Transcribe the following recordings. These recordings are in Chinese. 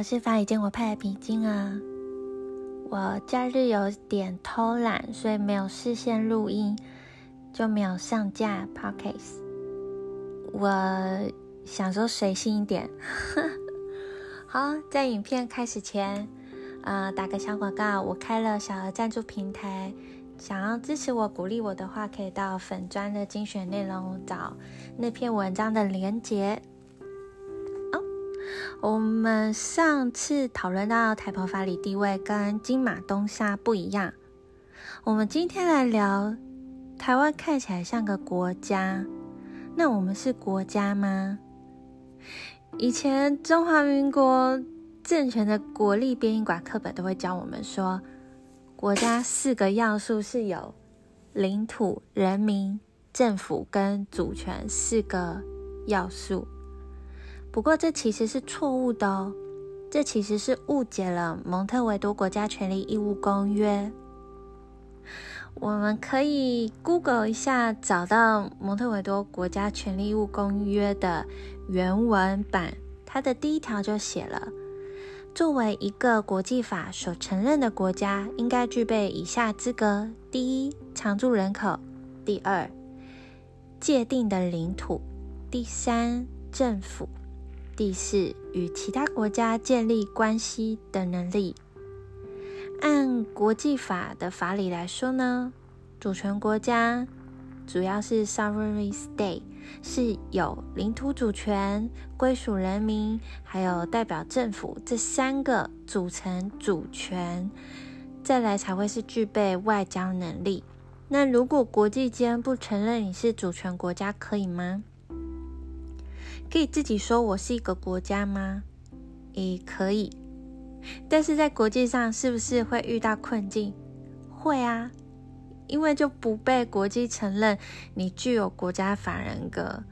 我是法语坚果派的皮筋啊。我假日有点偷懒，所以没有事先录音，就没有上架 podcast。我想说随性一点。好，在影片开始前，呃，打个小广告，我开了小额赞助平台，想要支持我、鼓励我的话，可以到粉砖的精选内容找那篇文章的连结。我们上次讨论到台澎法理地位跟金马东沙不一样，我们今天来聊台湾看起来像个国家，那我们是国家吗？以前中华民国政权的国立编译馆课本都会教我们说，国家四个要素是有领土、人民、政府跟主权四个要素。不过，这其实是错误的哦。这其实是误解了《蒙特维多国家权利义务公约》。我们可以 Google 一下，找到《蒙特维多国家权利义务公约》的原文版。它的第一条就写了：作为一个国际法所承认的国家，应该具备以下资格：第一，常住人口；第二，界定的领土；第三，政府。第四，与其他国家建立关系的能力。按国际法的法理来说呢，主权国家主要是 sovereign state，是有领土主权、归属人民，还有代表政府这三个组成主权，再来才会是具备外交能力。那如果国际间不承认你是主权国家，可以吗？可以自己说我是一个国家吗？也可以，但是在国际上是不是会遇到困境？会啊，因为就不被国际承认你具有国家法人格，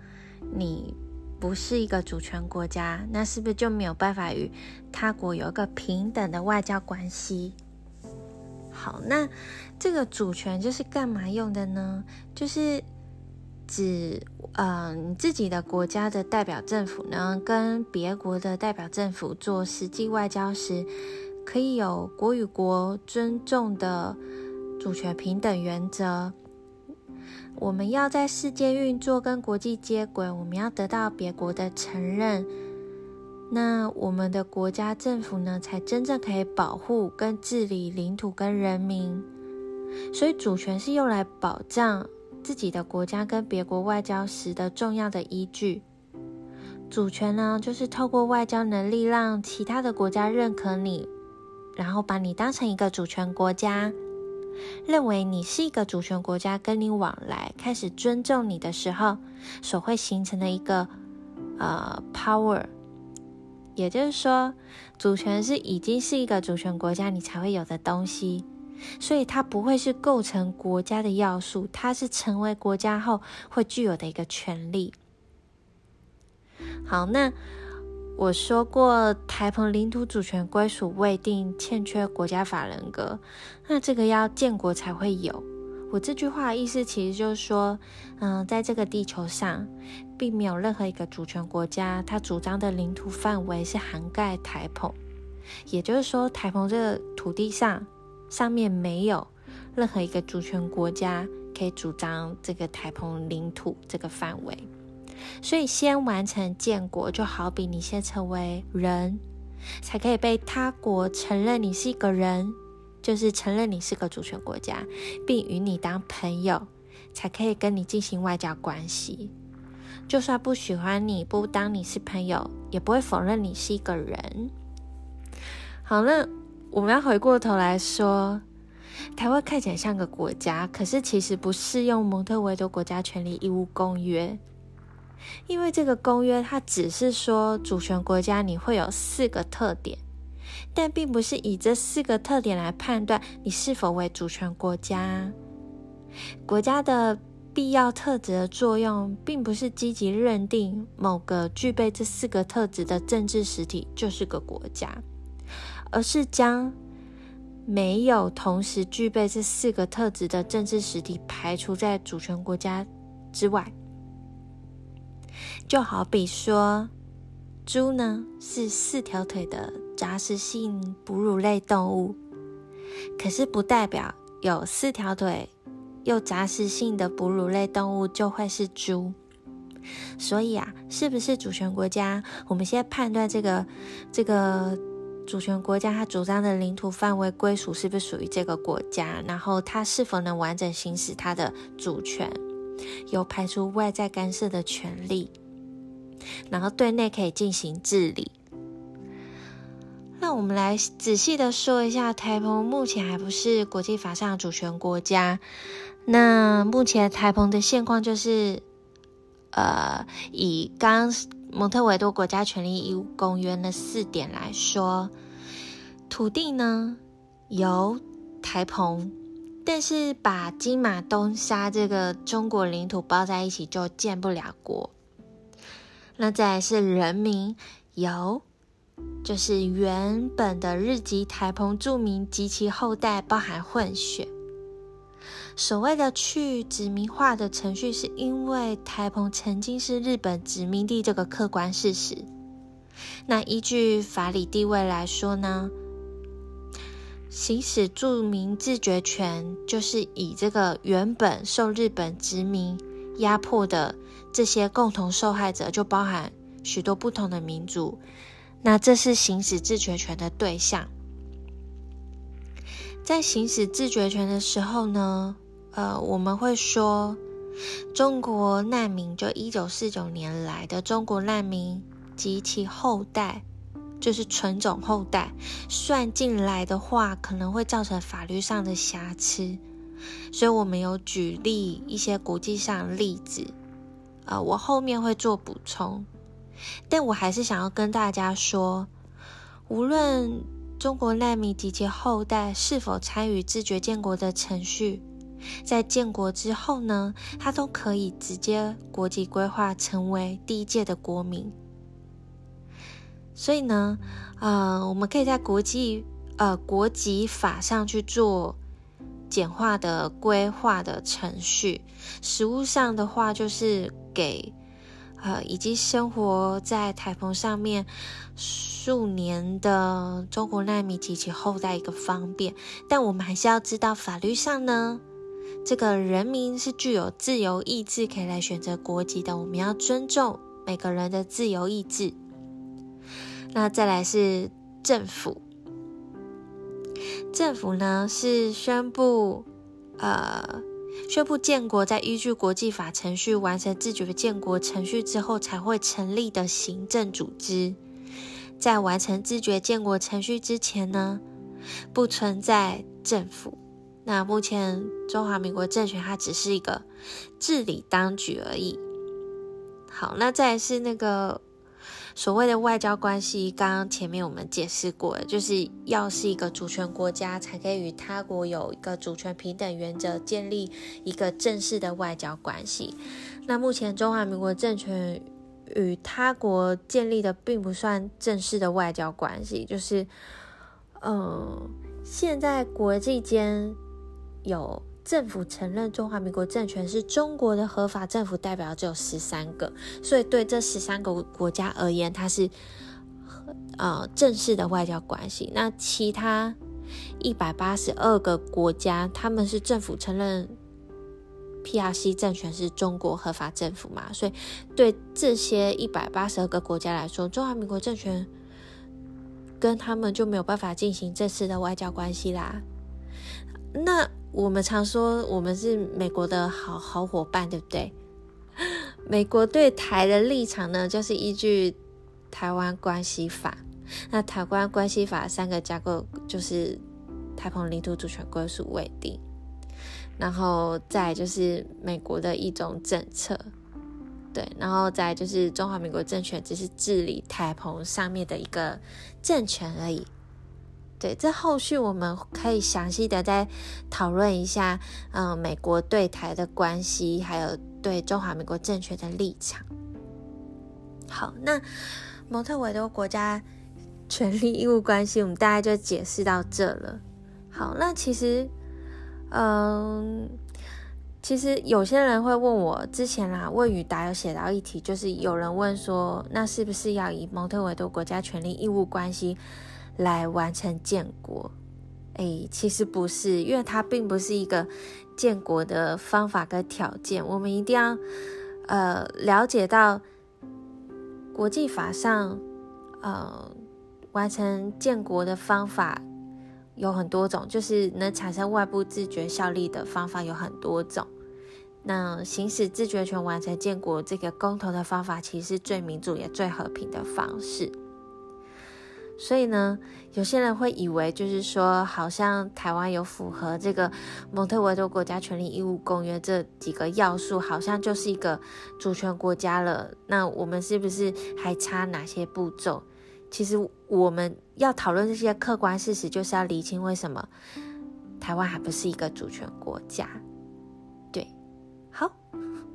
你不是一个主权国家，那是不是就没有办法与他国有一个平等的外交关系？好，那这个主权就是干嘛用的呢？就是。指，嗯，自己的国家的代表政府呢，跟别国的代表政府做实际外交时，可以有国与国尊重的主权平等原则。我们要在世界运作跟国际接轨，我们要得到别国的承认，那我们的国家政府呢，才真正可以保护跟治理领土跟人民。所以，主权是用来保障。自己的国家跟别国外交时的重要的依据，主权呢，就是透过外交能力让其他的国家认可你，然后把你当成一个主权国家，认为你是一个主权国家，跟你往来，开始尊重你的时候，所会形成的一个呃 power，也就是说，主权是已经是一个主权国家，你才会有的东西。所以它不会是构成国家的要素，它是成为国家后会具有的一个权利。好，那我说过台澎领土主权归属未定，欠缺国家法人格，那这个要建国才会有。我这句话的意思其实就是说，嗯，在这个地球上，并没有任何一个主权国家，它主张的领土范围是涵盖台澎，也就是说，台澎这个土地上。上面没有任何一个主权国家可以主张这个台澎领土这个范围，所以先完成建国，就好比你先成为人，才可以被他国承认你是一个人，就是承认你是个主权国家，并与你当朋友，才可以跟你进行外交关系。就算不喜欢你，不当你是朋友，也不会否认你是一个人。好了。我们要回过头来说，台湾看起来像个国家，可是其实不适用《蒙特维多国家权利义务公约》，因为这个公约它只是说主权国家你会有四个特点，但并不是以这四个特点来判断你是否为主权国家。国家的必要特质的作用，并不是积极认定某个具备这四个特质的政治实体就是个国家。而是将没有同时具备这四个特质的政治实体排除在主权国家之外。就好比说，猪呢是四条腿的杂食性哺乳类动物，可是不代表有四条腿又杂食性的哺乳类动物就会是猪。所以啊，是不是主权国家？我们先判断这个这个主权国家它主张的领土范围归属是不是属于这个国家，然后它是否能完整行使它的主权，有排除外在干涉的权利，然后对内可以进行治理。那我们来仔细的说一下，台澎目前还不是国际法上主权国家。那目前台澎的现况就是。呃，以刚蒙特维多国家权利义务公约的四点来说，土地呢由台澎，但是把金马东沙这个中国领土包在一起就建不了国。那再来是人民由，就是原本的日籍台澎住民及其后代，包含混血。所谓的去殖民化的程序，是因为台澎曾经是日本殖民地这个客观事实。那依据法理地位来说呢，行使著名自决权，就是以这个原本受日本殖民压迫的这些共同受害者，就包含许多不同的民族，那这是行使自决权的对象。在行使自决权的时候呢？呃，我们会说，中国难民就一九四九年来的中国难民及其后代，就是纯种后代，算进来的话，可能会造成法律上的瑕疵，所以我们有举例一些国际上的例子，呃，我后面会做补充，但我还是想要跟大家说，无论中国难民及其后代是否参与自觉建国的程序。在建国之后呢，他都可以直接国籍规划成为第一届的国民。所以呢，呃，我们可以在国际呃国籍法上去做简化的规划的程序。实务上的话，就是给呃已经生活在台澎上面数年的中国难民及其后代一个方便。但我们还是要知道，法律上呢。这个人民是具有自由意志，可以来选择国籍的。我们要尊重每个人的自由意志。那再来是政府，政府呢是宣布，呃，宣布建国，在依据国际法程序完成自觉建国程序之后，才会成立的行政组织。在完成自觉建国程序之前呢，不存在政府。那目前中华民国政权它只是一个治理当局而已。好，那再是那个所谓的外交关系，刚刚前面我们解释过，就是要是一个主权国家才可以与他国有一个主权平等原则，建立一个正式的外交关系。那目前中华民国政权与他国建立的并不算正式的外交关系，就是嗯，现在国际间。有政府承认中华民国政权是中国的合法政府代表只有十三个，所以对这十三个国家而言，它是呃正式的外交关系。那其他一百八十二个国家，他们是政府承认 PRC 政权是中国合法政府嘛？所以对这些一百八十二个国家来说，中华民国政权跟他们就没有办法进行正式的外交关系啦。那我们常说我们是美国的好好伙伴，对不对？美国对台的立场呢，就是依据《台湾关系法》。那《台湾关系法》三个架构就是台澎领土主权归属未定，然后再就是美国的一种政策，对，然后再就是中华民国政权只是治理台澎上面的一个政权而已。对，这后续我们可以详细的再讨论一下，嗯，美国对台的关系，还有对中华民国政权的立场。好，那蒙特维多国家权利义务关系，我们大概就解释到这了。好，那其实，嗯，其实有些人会问我，之前啦，问与答有写到一题，就是有人问说，那是不是要以蒙特维多国家权利义务关系？来完成建国。哎，其实不是，因为它并不是一个建国的方法跟条件。我们一定要呃了解到国际法上呃完成建国的方法有很多种，就是能产生外部自觉效力的方法有很多种。那行使自觉权完成建国这个公投的方法，其实最民主也最和平的方式。所以呢，有些人会以为，就是说，好像台湾有符合这个蒙特维多国家权利义务公约这几个要素，好像就是一个主权国家了。那我们是不是还差哪些步骤？其实我们要讨论这些客观事实，就是要厘清为什么台湾还不是一个主权国家。对，好，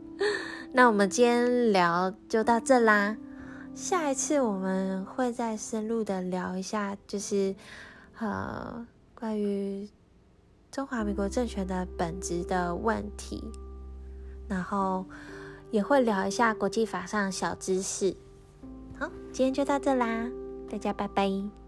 那我们今天聊就到这啦。下一次我们会再深入的聊一下，就是呃关于中华民国政权的本质的问题，然后也会聊一下国际法上小知识。好，今天就到这啦，大家拜拜。